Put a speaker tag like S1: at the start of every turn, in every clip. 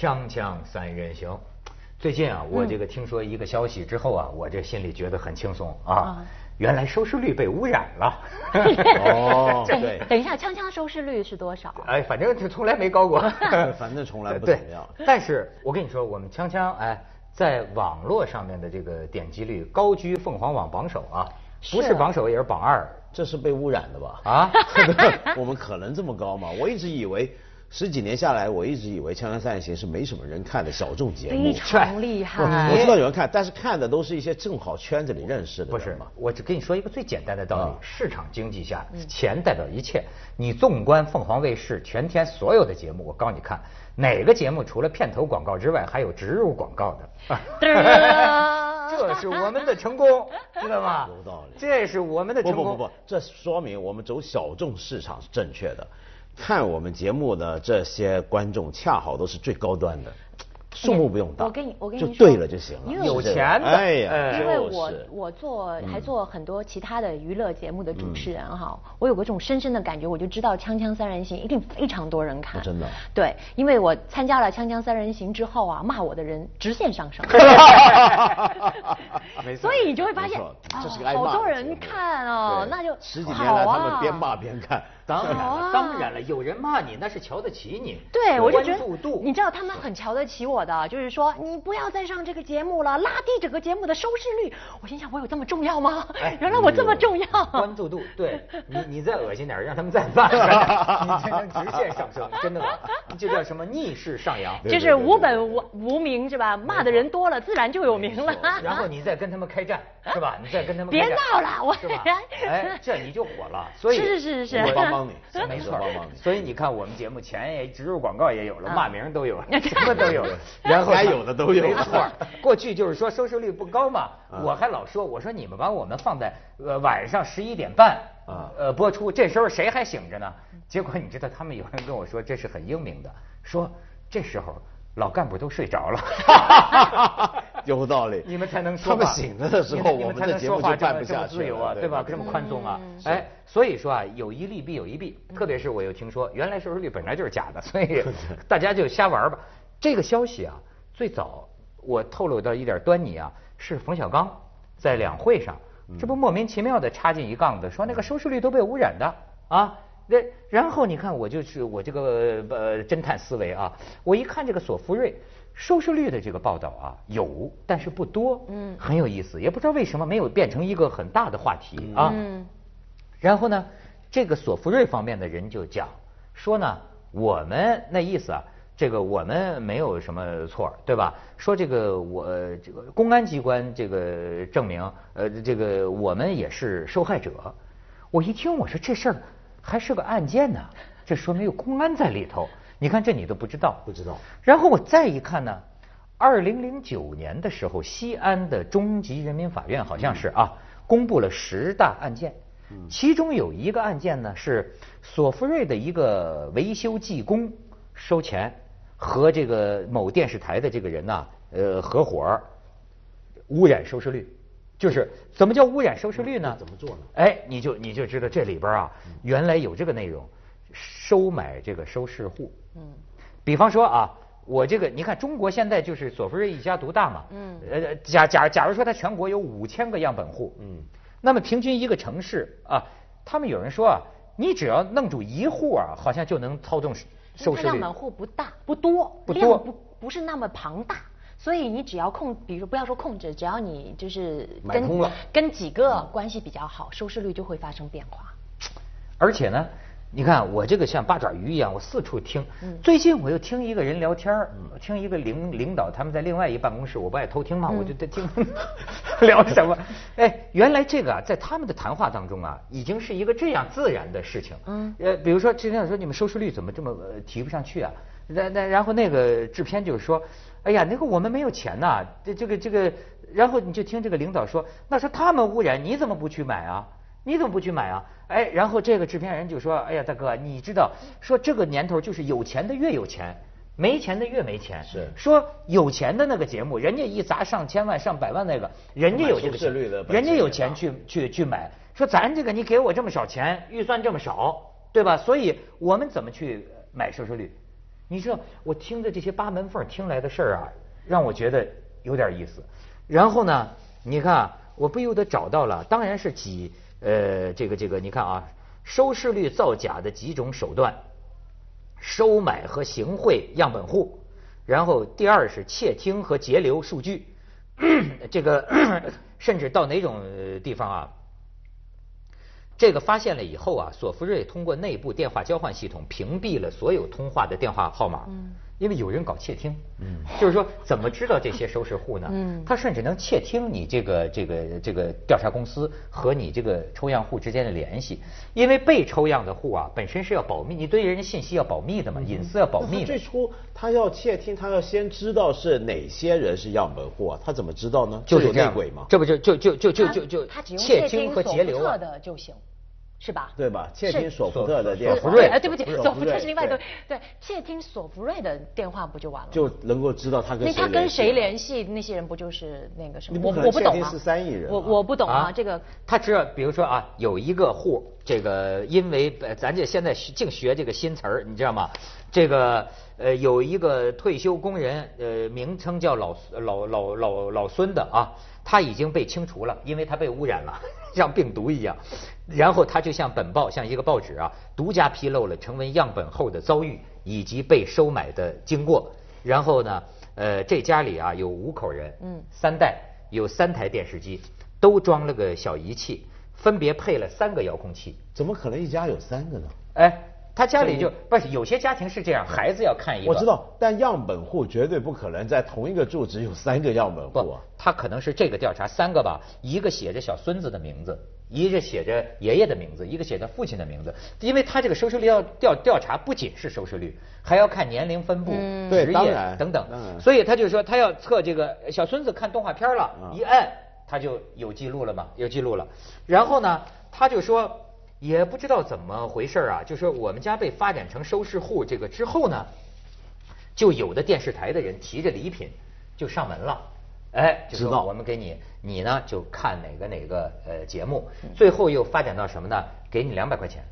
S1: 锵锵三人行，最近啊，我这个听说一个消息之后啊，我这心里觉得很轻松啊。原来收视率被污染了。
S2: 哦，对，
S3: 等一下，锵锵收视率是多少？
S1: 哎，反正是从来没高过。
S2: 反正从来不怎么样。
S1: 但是我跟你说，我们锵锵哎，在网络上面的这个点击率高居凤凰网榜首啊，不是榜首也是榜二。
S2: 这是被污染的吧？
S1: 啊，
S2: 我们可能这么高吗？我一直以为十几年下来，我一直以为《锵锵三人行》是没什么人看的小众节目
S3: 非。常厉 害。
S2: 我知道有人看，但是看的都是一些正好圈子里认识的
S1: 不是。我只跟你说一个最简单的道理
S2: 啊：
S1: 市场经济下，钱代表一切。你纵观凤凰卫视全天所有的节目，我告诉你看，哪个节目除了片头广告之外，还有植入广告的？这是我们的成功，知道吗？
S2: 有道理
S1: 这是我们的成功。
S2: 不不不不，这说明我们走小众市场是正确的。看我们节目的这些观众，恰好都是最高端的，数目不用大，
S3: 我跟你我跟你
S2: 就对了就行了。
S3: 因为
S1: 有钱的
S2: 哎呀，
S1: 哎
S3: 因为我我做还做很多其他的娱乐节目的主持人哈，我有个这种深深的感觉，我就知道《锵锵三人行》一定非常多人看。
S2: 哦真的
S3: 对，因为我参加了《锵锵三人行》之后啊，骂我的人直线上升。
S1: 没错
S3: 所以你就会发现，
S2: 这是个
S3: 哦
S2: 爱骂的
S3: 好多人看哦，那就
S2: 十几年来，
S3: 啊
S2: 他们边骂边看。
S1: 当然了，当然了，有人骂你那是瞧得起你。
S3: 对，我就觉得
S1: 关注度，
S3: 你知道他们很瞧得起我的，就是说你不要再上这个节目了，拉低整个节目的收视率。我心想，我有这么重要吗？
S1: 哎
S3: 原来我这么重要。
S1: 关注度，对你，你再恶心点，让他们再骂，你才能直线上升，真的吗？这叫什么逆势上扬？
S3: 就是无本无无名是吧？骂的人多了，自然就有名了。
S1: 然后你再跟他们开战，是吧？你再跟他们
S3: 别
S1: 开战
S3: 闹了我
S1: 是吧？哎，这你就火了。所以
S3: 是是是是
S1: 我
S2: 帮帮你
S1: 没错
S2: 帮帮你
S1: 所以你看，我们节目钱也植入广告也有了，
S3: 啊
S1: 骂名都有了，什么都有了，然后
S2: 该有的都有
S1: 没错，过去就是说收视率不高嘛，
S2: 啊
S1: 我还老说，我说你们把我们放在呃晚上十一点半
S2: 啊
S1: 呃播出，这时候谁还醒着呢？结果你知道，他们有人跟我说这是很英明的，说这时候老干部都睡着了。
S2: 有道理。
S1: 你们才能说话。
S2: 他们醒着的时候，
S1: 你们才
S2: 我们的节
S1: 能说话
S2: 目就办不
S1: 这么
S2: 下去
S1: 自由啊，
S2: 了
S1: 对吧？这么宽松啊，哎，所以说啊，有一利必有一弊。特别是我又听说，原来收视率本来就是假的，所以 大家就瞎玩吧。这个消息啊，最早我透露到一点端倪啊，是冯小刚在两会上，这不莫名其妙的插进一杠子，说那个收视率都被污染的啊。那然后你看，我就是我这个呃侦探思维啊，我一看这个索福瑞收视率的这个报道啊，有，但是不多，嗯，很有意思，也不知道为什么没有变成一个很大的话题啊。
S3: 嗯
S1: 然后呢，这个索福瑞方面的人就讲说呢，我们那意思啊，这个我们没有什么错，对吧？说这个我这个公安机关这个证明，呃，这个我们也是受害者。我一听，我说这事儿还是个案件呢，这说明有公安在里头。你看这你都不知道，
S2: 不知道。
S1: 然后我再一看呢，二零零九年的时候，西安的中级人民法院好像是啊，公布了十大案件，其中有一个案件呢是索福瑞的一个维修技工收钱，和这个某电视台的这个人呐、呃，合伙儿污染收视率。就是怎么叫污染收视率呢？
S2: 怎么做呢
S1: 哎，你就你就知道这里边啊，原来有这个内容，收买这个收视户。嗯，比方说啊，我这个你看，中国现在就是索福瑞一家独大嘛。嗯。呃，假假假如说它全国有五千个样本户。嗯。那么平均一个城市啊，他们有人说啊，你只要弄住一户啊，好像就能操纵收视率。
S3: 它样本户不大不多，
S1: 不多
S3: 量不不是那么庞大。所以你只要控，比如不要说控制，只要你就是跟
S2: 买通了
S3: 跟几个关系比较好，收视率就会发生变化。
S1: 而且呢，你看我这个像八爪鱼一样，我四处听。最近我又听一个人聊天儿听一个领领导他们在另外一办公室，我不爱偷听嘛，我就在听 聊什么。哎，原来这个啊，在他们的谈话当中啊，已经是一个这样自然的事情。嗯，呃，比如说今天说你们收视率怎么这么呃提不上去啊？那那然后那个制片就是说，哎呀，那个我们没有钱呐，这这个这个，然后你就听这个领导说，那说他们污染，你怎么不去买啊？你怎么不去买啊？哎，然后这个制片人就说，哎呀，大哥，你知道，说这个年头就是有钱的越有钱，没钱的越没钱。
S2: 是
S1: 说有钱的那个节目，人家一砸上千万、上百万那个，人家有这个
S2: 率的
S1: 钱，人家有
S2: 钱
S1: 钱去去去买。说咱这个你给我这么少钱，预算这么少，对吧？所以我们怎么去买收视率？你知道我听着这些八门缝听来的事儿啊，让我觉得有点意思。然后呢，你看啊，我不由得找到了，当然是几呃这个这个，你看啊，收视率造假的几种手段，收买和行贿样本户，然后第二是窃听和截留数据，这个 甚至到哪种呃地方啊？这个发现了以后啊，索福瑞通过内部电话交换系统屏蔽了所有通话的电话号码，因为有人搞窃听，嗯就是说怎么知道这些收视户呢？嗯他甚至能窃听你这个这个这个调查公司和你这个抽样户之间的联系，因为被抽样的户啊本身是要保密，你对人家信息要保密的嘛，隐私要保密的。
S2: 最初他要窃听，他要先知道是哪些人是样本户啊，他怎么知道呢？
S1: 就是
S2: 内鬼嘛？
S1: 这不就就就就就就就
S3: 他只用
S1: 窃
S3: 听
S1: 听和截流啊。
S3: 的就行。是吧？
S2: 对吧？窃听索福特的电话，
S1: 索福瑞
S3: 哎，对不起，索福
S2: 瑞
S3: 特是另外一个
S2: 对
S3: 对，窃听索福瑞的电话不就完了吗？
S2: 就能够知道他跟
S3: 那
S2: 谁
S3: 他跟谁联系？那些人不就是那个什么？我我不懂啊
S2: ，13亿人啊
S3: 我我不懂啊，
S1: 啊
S3: 这个
S1: 他知道，比如说啊，有一个户，这个因为呃咱这现在学净学这个新词儿，你知道吗？这个呃有一个退休工人，呃名称叫老老老老老孙的啊，他已经被清除了，因为他被污染了，像病毒一样。然后他就向本报，像一个报纸啊，独家披露了成为样本后的遭遇以及被收买的经过。然后呢，呃，这家里啊有五口人，
S3: 嗯
S1: 三代有三台电视机，都装了个小仪器，分别配了三个遥控器。
S2: 怎么可能一家有三个呢？
S1: 哎，他家里就不是有些家庭是这样，孩子要看一个，
S2: 我知道，但样本户绝对不可能在同一个住址有三个样本户
S1: 不
S2: 啊。，
S1: 他可能是这个调查三个吧，一个写着小孙子的名字，一个写着爷爷的名字，一个写着父亲的名字，因为他这个收视率要调调查，不仅是收视率，还要看年龄分布、职业等等，所以他就说他要测这个小孙子看动画片了，
S2: 啊
S1: 一按他就有记录了嘛，有记录了。然后呢，他就说也不知道怎么回事啊，就说我们家被发展成收视户这个之后呢，就有的电视台的人提着礼品就上门了，哎，就
S2: 知道
S1: 说我们给你，你呢就看哪个哪个呃节目，最后又发展到什么呢？给你两百块钱。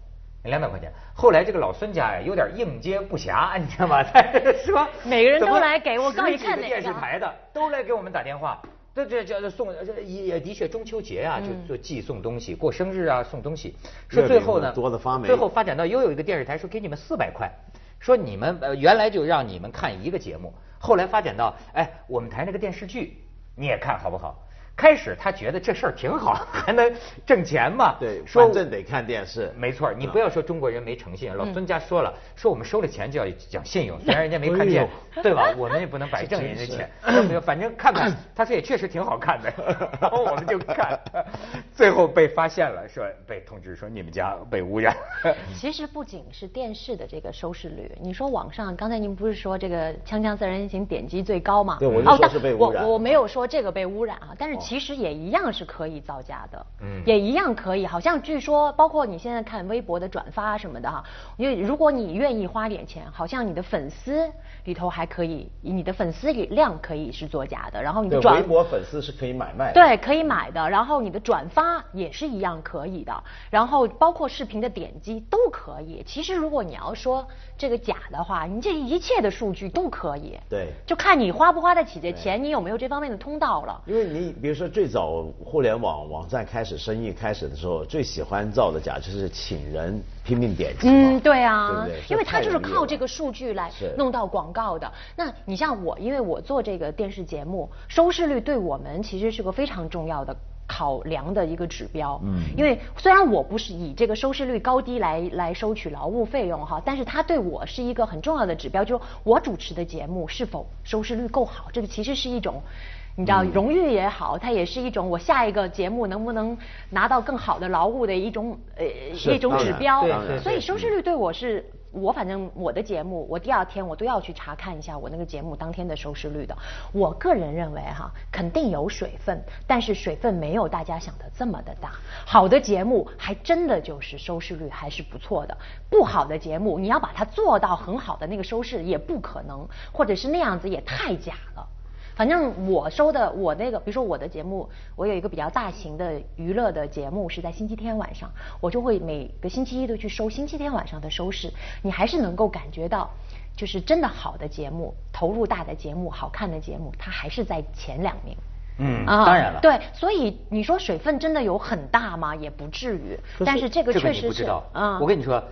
S1: 两百块钱，后来这个老孙家呀有点应接不暇，你知道吗？他是吧？
S3: 每个人都来给我告诉你
S1: 十几个
S3: 看哪个
S1: 电视台的都来给我们打电话，这这这送也的确中秋节啊，就就寄送东西，过生日啊送东西。说最后呢，
S2: 多的发霉
S1: 最后发展到又有一个电视台说给你们四百块，说你们呃原来就让你们看一个节目，后来发展到哎我们台那个电视剧你也看好不好？开始他觉得这事儿挺好，还能挣钱嘛。
S2: 对，
S1: 说
S2: 反正得看电视。
S1: 没错，你不要说中国人没诚信，老孙家说了，说我们收了钱就要讲信用，虽然人家没看
S2: 哎
S1: 见，对吧？我们也不能白挣人家钱，没有，反正看看，他说也确实挺好看的，然后我们就看，最后被发现了，说被通知说你们家被污染。
S3: 其实不仅是电视的这个收视率，你说网上，刚才您不是说这个《锵锵三人行》点击最高吗？
S2: 对我就说是被污染
S3: 我我没有说这个被污染啊，但是
S2: 哦
S3: 其实也一样是可以造假的，
S1: 嗯
S3: 也一样可以。好像据说，包括你现在看微博的转发什么的哈，因为如果你愿意花点钱，好像你的粉丝里头还可以，你的粉丝量可以是作假的，然后你的，转
S2: 微博粉丝是可以买卖的。
S3: 对，可以买的，然后你的转发也是一样可以的，然后包括视频的点击都可以。其实如果你要说这个假的话，你这一切的数据都可以。
S2: 对
S3: 就看你花不花得起这钱，你有没有这方面的通道了。
S2: 因为你比如说最早互联网网站开始生意开始的时候，最喜欢造的假就是请人拼命点击
S3: 嗯，对啊，
S2: 对不对？
S3: 因为他就是靠这
S2: 个。
S3: 数据来弄到广告的。那你像我，因为我做这个电视节目，收视率对我们其实是个非常重要的。考量的一个指标，
S2: 嗯
S3: 因为虽然我不是以这个收视率高低来来收取劳务费用哈，但是它对我是一个很重要的指标，就是我主持的节目是否收视率够好，这个其实是一种。你知道，
S2: 嗯
S3: 荣誉也好，它也是一种我下一个节目能不能拿到更好的劳务的一种呃一种指标所以收视率对我是，我反正我的节目，我第二天我都要去查看一下我那个节目当天的收视率的。我个人认为哈，肯定有水分，但是水分没有大家想的这么的大。好的节目还真的就是收视率还是不错的，不好的节目你要把它做到很好的那个收视也不可能，或者是那样子也太假了。反正我收的我那个，比如说我的节目，我有一个比较大型的娱乐的节目是在星期天晚上，我就会每个星期一都去收星期天晚上的收视，你还是能够感觉到。就是真的好的节目、投入大的节目、好看的节目，它还是在前两名。
S1: 嗯，当然了。
S3: 对，所以你说水分真的有很大吗？也不至于。但是这个确实
S1: 是。嗯。我跟你说，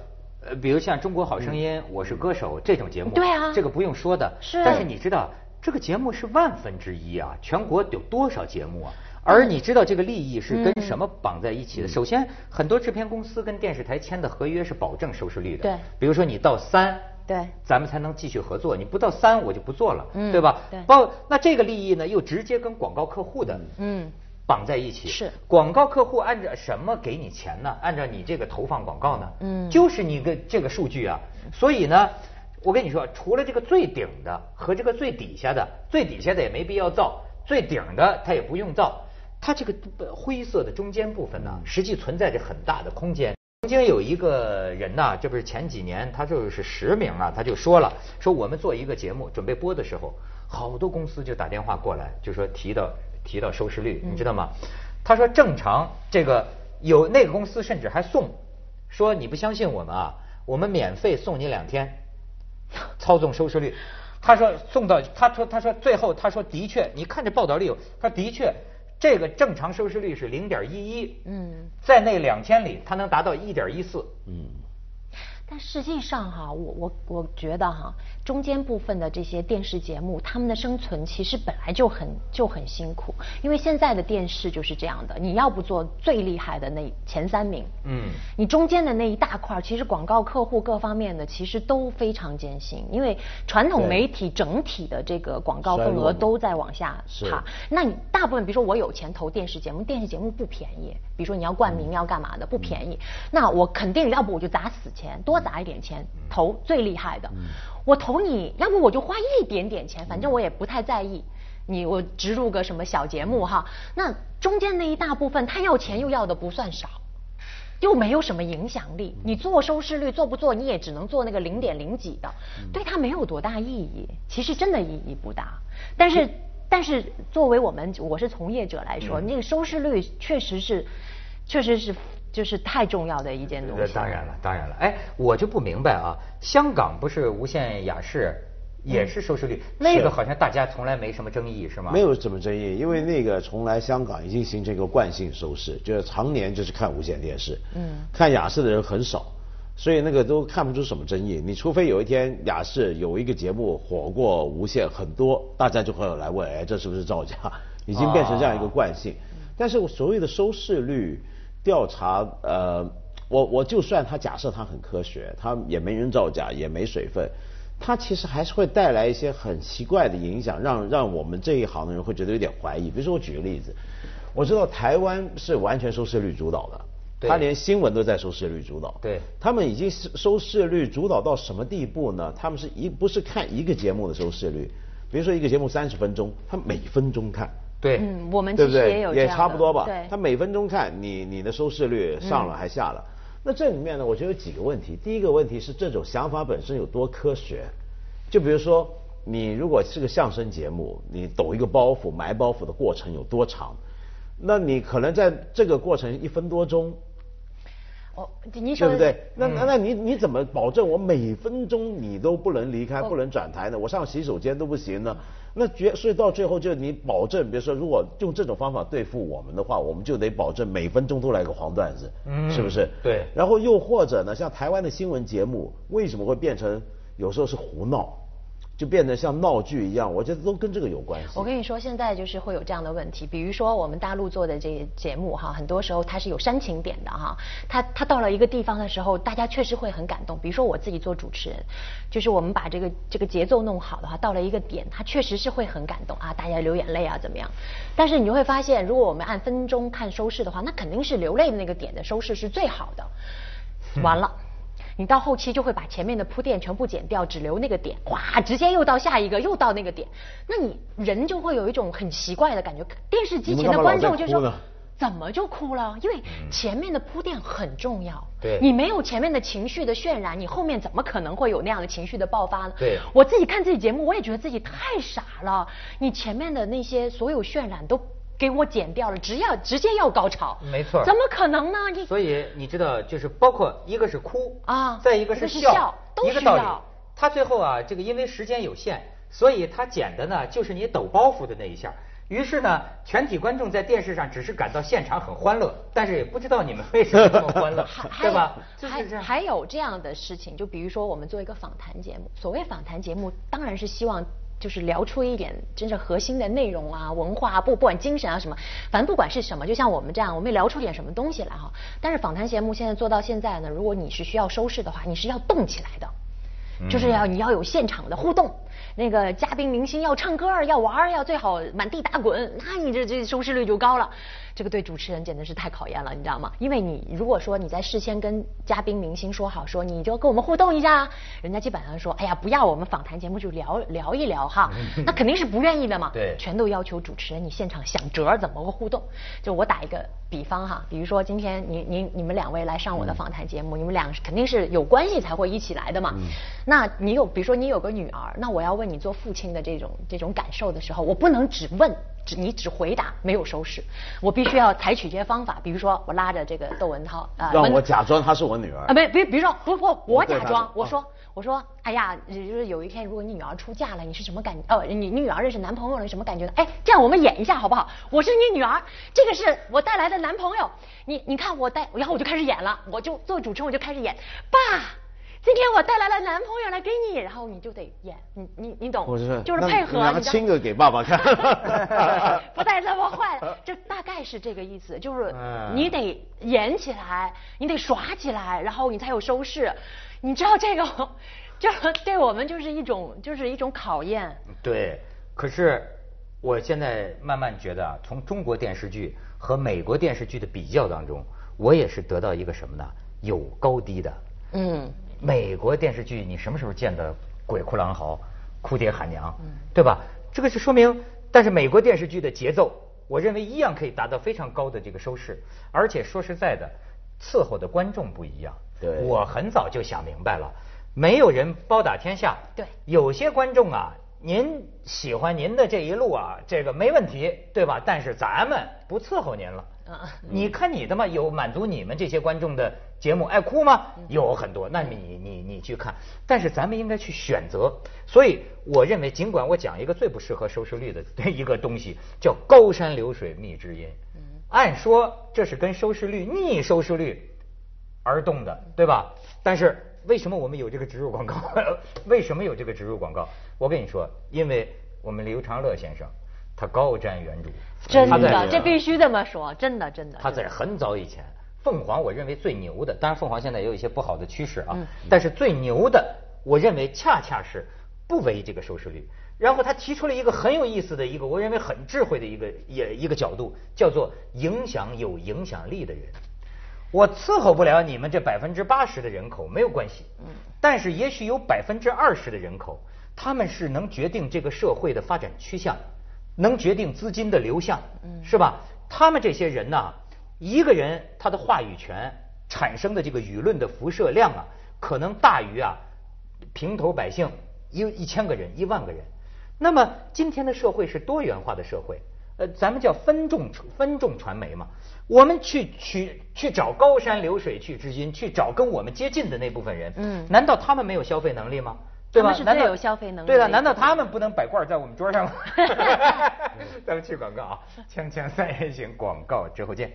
S1: 呃，比如像《中国好声音》《我是歌手》这种节目，
S3: 对啊，
S1: 这个不用说的。
S3: 是。
S1: 但是你知道，这个节目是万分之一啊！全国有多少节目啊？而你知道这个利益是跟什么绑在一起的？首先，很多制片公司跟电视台签的合约是保证收视率的。
S3: 对。
S1: 比如说你到三。
S3: 对，
S1: 咱们才能继续合作。你不到三，我就不做了，
S3: 嗯，
S1: 对吧？
S3: 对。
S1: 包那这个利益呢，又直接跟广告客户的
S3: 嗯
S1: 绑在一起。
S3: 是。
S1: 广告客户按照什么给你钱呢？按照你这个投放广告呢？
S3: 嗯。
S1: 就是你个这个数据啊。所以呢，我跟你说，除了这个最顶的和这个最底下的，最底下的也没必要造，最顶的它也不用造，它这个灰色的中间部分呢，实际存在着很大的空间。曾经有一个人呐，这不是前几年他就是实名啊，他就说了，说我们做一个节目准备播的时候，好多公司就打电话过来，就说提到提到收视率，你知道吗？他说正常这个有那个公司甚至还送，说你不相信我们啊，我们免费送你两天 操纵收视率。他说送到他说他说最后他说的确，你看这报道里有，他的确。这个正常收视率是零点一一，
S3: 嗯，
S1: 在那两千里，它能达到一点一四，嗯。
S3: 但实际上哈，我我我觉得哈，中间部分的这些电视节目，他们的生存其实本来就很就很辛苦，因为现在的电视就是这样的，你要不做最厉害的那前三名，
S1: 嗯，
S3: 你中间的那一大块，其实广告客户各方面的其实都非常艰辛，因为传统媒体整体的这个广告份额都在往下
S2: 爬。
S3: 那你大部分，比如说我有钱投电视节目，电视节目不便宜，比如说你要冠名要干嘛的，不便宜，那我肯定要不我就砸死钱多。多砸一点钱投最厉害的，我投你，要不我就花一点点钱，反正我也不太在意。你我植入个什么小节目哈，那中间那一大部分他要钱又要的不算少，又没有什么影响力。你做收视率做不做，你也只能做那个零点零几的，对他没有多大意义。其实真的意义不大。但是但是作为我们我是从业者来说，那个收视率确实是确实是。就是太重要的一件东西。
S1: 当然了，当然了。哎，我就不明白啊，香港不是无线雅视也是收视率，那个好像大家从来没什么争议，是吗？
S2: 没有什么争议，因为那个从来香港已经形成一个惯性收视，就是常年就是看无线电视，
S3: 嗯，
S2: 看雅视的人很少，所以那个都看不出什么争议。你除非有一天雅视有一个节目火过无线很多，大家就会来问，哎，这是不是造假？已经变成这样一个惯性。但是所谓的收视率。调查，呃，我我就算他假设他很科学，他也没人造假，也没水分，他其实还是会带来一些很奇怪的影响，让让我们这一行的人会觉得有点怀疑。比如说我举个例子，我知道台湾是完全收视率主导的，他连新闻都在收视率主导，
S1: 对，
S2: 他们已经收视率主导到什么地步呢？他们是一不是看一个节目的收视率，比如说一个节目三十分钟，他每分钟看。
S1: 对，
S3: 嗯，我们
S2: 对不对？
S3: 也有
S2: 也差不多吧。
S3: 对，
S2: 他每分钟看你你的收视率上了还下了，那这里面呢，我觉得有几个问题。第一个问题是这种想法本身有多科学？就比如说，你如果是个相声节目，你抖一个包袱、埋包袱的过程有多长？那你可能在这个过程一分多钟。
S3: 哦，你说
S2: 对不对？那那那你你怎么保证我每分钟你都不能离开、不能转台呢？我上洗手间都不行呢？那绝所以到最后就你保证，比如说如果用这种方法对付我们的话，我们就得保证每分钟都来个黄段子，嗯是不是？
S1: 对。
S2: 然后又或者呢，像台湾的新闻节目为什么会变成有时候是胡闹？就变得像闹剧一样，我觉得都跟这个有关系。
S3: 我跟你说，现在就是会有这样的问题，比如说我们大陆做的这些节目哈，很多时候它是有煽情点的哈，它它到了一个地方的时候，大家确实会很感动。比如说我自己做主持人，就是我们把这个这个节奏弄好的话，到了一个点，它确实是会很感动啊，大家流眼泪啊怎么样？但是你就会发现，如果我们按分钟看收视的话，那肯定是流泪的那个点的收视是最好的。完了。你到后期就会把前面的铺垫全部剪掉，只留那个点，哗，直接又到下一个，又到那个点，那你人就会有一种很奇怪的感觉。电视机前的观众就说，怎么就哭了？因为前面的铺垫很重要。
S1: 对，
S3: 你没有前面的情绪的渲染，你后面怎么可能会有那样的情绪的爆发呢？
S1: 对，
S3: 我自己看自己节目，我也觉得自己太傻了。你前面的那些所有渲染都。给我剪掉了，只要直接要高潮，
S1: 没错，
S3: 怎么可能呢？
S1: 你所以你知道，就是包括一个是哭
S3: 啊，
S1: 再一个是笑，
S3: 一
S1: 个道理。他最后啊，这个因为时间有限，所以他剪的呢就是你抖包袱的那一下。于是呢，全体观众在电视上只是感到现场很欢乐，但是也不知道你们为什么这么欢乐，对吧？
S3: 还还有这样的事情，就比如说我们做一个访谈节目，所谓访谈节目，当然是希望就是聊出一点真正核心的内容啊、文化不不管精神啊什么，反正不管是什么，就像我们这样，我们聊出点什么东西来哈。但是访谈节目现在做到现在呢，如果你是需要收视的话，你是要动起来的。就是要你要有现场的互动，那个嘉宾明星要唱歌要玩要最好满地打滚，那你这这收视率就高了。这个对主持人简直是太考验了，你知道吗？因为你如果说你在事先跟嘉宾明星说好，说你就跟我们互动一下，人家基本上说，哎呀，不要我们访谈节目就聊聊一聊哈，那肯定是不愿意的嘛。
S1: 对，
S3: 全都要求主持人你现场想辙怎么个互动。就我打一个比方哈，比如说今天你你你们两位来上我的访谈节目，你们俩肯定是有关系才会一起来的嘛。那你有比如说你有个女儿，那我要问你做父亲的这种这种感受的时候，我不能只问。只你只回答没有收拾，我必须要采取这些方法，比如说我拉着这个窦文涛
S2: 啊，让我假装她是我女儿
S3: 啊，没别比如说不不我假装我说我说哎呀，就是有一天如果你女儿出嫁了，你是什么感哦？你你女儿认识男朋友了，什么感觉呢？哎，这样我们演一下好不好？我是你女儿，这个是我带来的男朋友，你你看我带，然后我就开始演了，我就做主持人我就开始演，爸。我带来了男朋友来给你，然后你就得演，你你你懂？就是配合。
S2: 拿亲个给爸爸看。
S3: 不带这么坏，这大概是这个意思，就是你得演起来，你得耍起来，然后你才有收视。你知道这个，就对我们就是一种就是一种考验。
S1: 对，可是我现在慢慢觉得啊，从中国电视剧和美国电视剧的比较当中，我也是得到一个什么呢？有高低的。嗯。美国电视剧，你什么时候见的鬼哭狼嚎、哭爹喊娘，对吧？这个是说明，但是美国电视剧的节奏，我认为一样可以达到非常高的这个收视。而且说实在的，伺候的观众不一样。
S2: 对，
S1: 我很早就想明白了，没有人包打天下。
S3: 对，
S1: 有些观众啊，您喜欢您的这一路啊，这个没问题，对吧？但是咱们不伺候您了。你看你的嘛，有满足你们这些观众的节目，爱哭吗？有很多，那你你你去看。但是咱们应该去选择。所以我认为，尽管我讲一个最不适合收视率的一个东西，叫高山流水觅知音。按说这是跟收视率逆收视率而动的，对吧？但是为什么我们有这个植入广告？为什么有这个植入广告？我跟你说，因为我们刘长乐先生。他高瞻远瞩，
S3: 真的，这必须这么说，真的，真的。
S1: 他在很早以前，凤凰我认为最牛的，当然凤凰现在也有一些不好的趋势啊，但是最牛的，我认为恰恰是不为这个收视率。然后他提出了一个很有意思的一个，我认为很智慧的一个也一个角度，叫做影响有影响力的人。我伺候不了你们这百分之八十的人口没有关系，嗯，但是也许有百分之二十的人口，他们是能决定这个社会的发展趋向。能决定资金的流向，是吧？他们这些人呢，一个人他的话语权产生的这个舆论的辐射量啊，可能大于啊平头百姓一一千个人、一万个人。那么今天的社会是多元化的社会，呃，咱们叫分众分众传媒嘛。我们去去去找高山流水去知音，去找跟我们接近的那部分人，嗯，难道他们没有消费能力吗？对吧？
S3: 难道有消费能力？
S1: 对了，难道他们不能摆罐在我们桌上吗？咱们去广告啊！锵锵三人行广告之后见。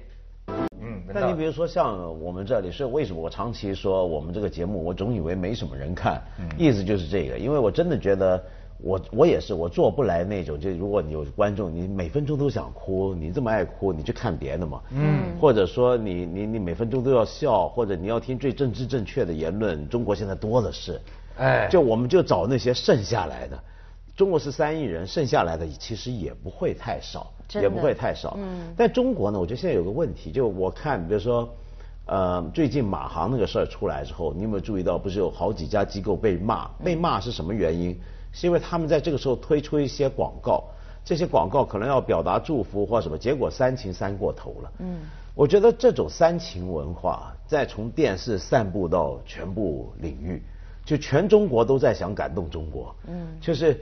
S2: 嗯，那你比如说像我们这里，是为什么我长期说我们这个节目，我总以为没什么人看，意思就是这个，因为我真的觉得我我也是我做不来那种，就如果你有观众，你每分钟都想哭，你这么爱哭，你去看别的嘛。嗯。或者说你你你每分钟都要笑，或者你要听最政治正确的言论，中国现在多的是。哎，就我们就找那些剩下来的，中国是三亿人，剩下来的其实也不会太少，也不会太少。嗯。但中国呢，我觉得现在有个问题，就我看，比如说，呃，最近马航那个事儿出来之后，你有没有注意到，不是有好几家机构被骂？被骂是什么原因？是因为他们在这个时候推出一些广告，这些广告可能要表达祝福或什么，结果煽情煽过头了。嗯。我觉得这种煽情文化，再从电视散布到全部领域。就全中国都在想感动中国，嗯，就是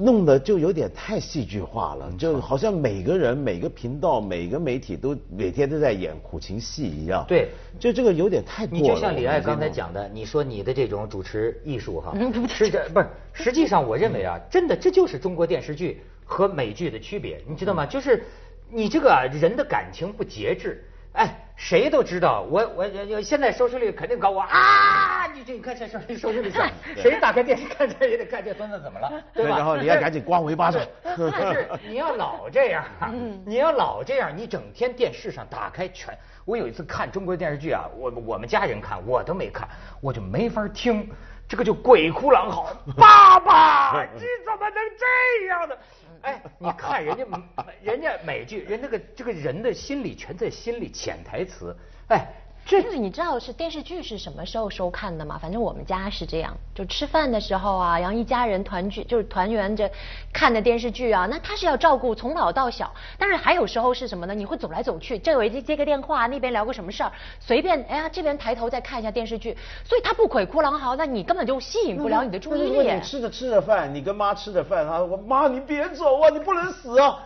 S2: 弄得就有点太戏剧化了，就好像每个人、每个频道、每个媒体都每天都在演苦情戏一样。
S1: 对，
S2: 就这个有点太过了。
S1: 你就像李艾刚才讲的，你说你的这种主持艺术哈，是这不是？实际上我认为啊，真的这就是中国电视剧和美剧的区别，你知道吗？就是你这个人的感情不节制。哎，谁都知道，我我现在收视率肯定高，我啊，你这你看现在收视率上，谁打开电视看这也得看这孙子怎么了，对吧？
S2: 然后你要赶紧刮我一巴掌。
S1: 但是你要老这样，你要老这样，你整天电视上打开全，我有一次看中国电视剧啊，我我们家人看，我都没看，我就没法听，这个就鬼哭狼嚎，爸爸，你怎么能这样呢？哎，你看人家，人家美剧，人那个这个人的心理全在心里，潜台词，哎。
S3: 这你知道是电视剧是什么时候收看的吗？反正我们家是这样，就吃饭的时候啊，然后一家人团聚，就是团圆着看的电视剧啊。那他是要照顾从老到小，但是还有时候是什么呢？你会走来走去，这位接接个电话，那边聊个什么事儿，随便哎呀，这边抬头再看一下电视剧，所以他不鬼哭狼嚎，那你根本就吸引不了你的注意力。
S2: 你吃着吃着饭，你跟妈吃着饭，他说妈你别走啊，你不能死啊。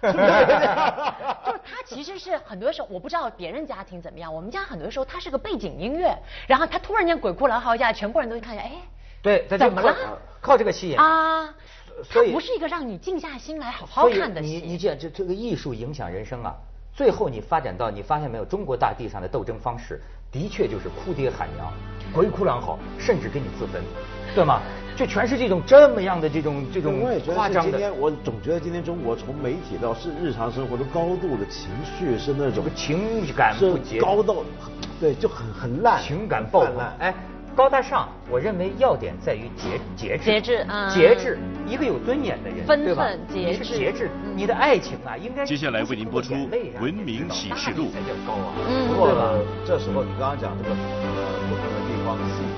S3: 就是他其实是很多时候，我不知道别人家庭怎么样，我们家很多时候他是个背景音乐，然后他突然间鬼哭狼嚎一下，全国人都会看一下，哎，
S1: 对，
S3: 怎么了？
S1: 靠这个吸引
S3: 啊，所以不是一个让你静下心来好好看的戏。
S1: 你你讲这这个艺术影响人生啊，最后你发展到你发现没有，中国大地上的斗争方式的确就是哭爹喊娘，鬼哭狼嚎，甚至给你自焚，对吗？就全是这种这么样的这种这种夸张的。
S2: 今天我总觉得今天中国从媒体到是日常生活的高度的情绪是那种
S1: 情感不节
S2: 高到，对，就很很烂，
S1: 情感爆烂。哎，高大上，我认为要点在于节节制，
S3: 节制啊，
S1: 节制。一个有尊严的人，
S3: 分寸节
S1: 制，节制。你的爱情啊，应该
S4: 接下来为您播出《文明启示录》。
S1: 才叫高啊。
S2: 不过这时候你刚刚讲这个呃不同的地方。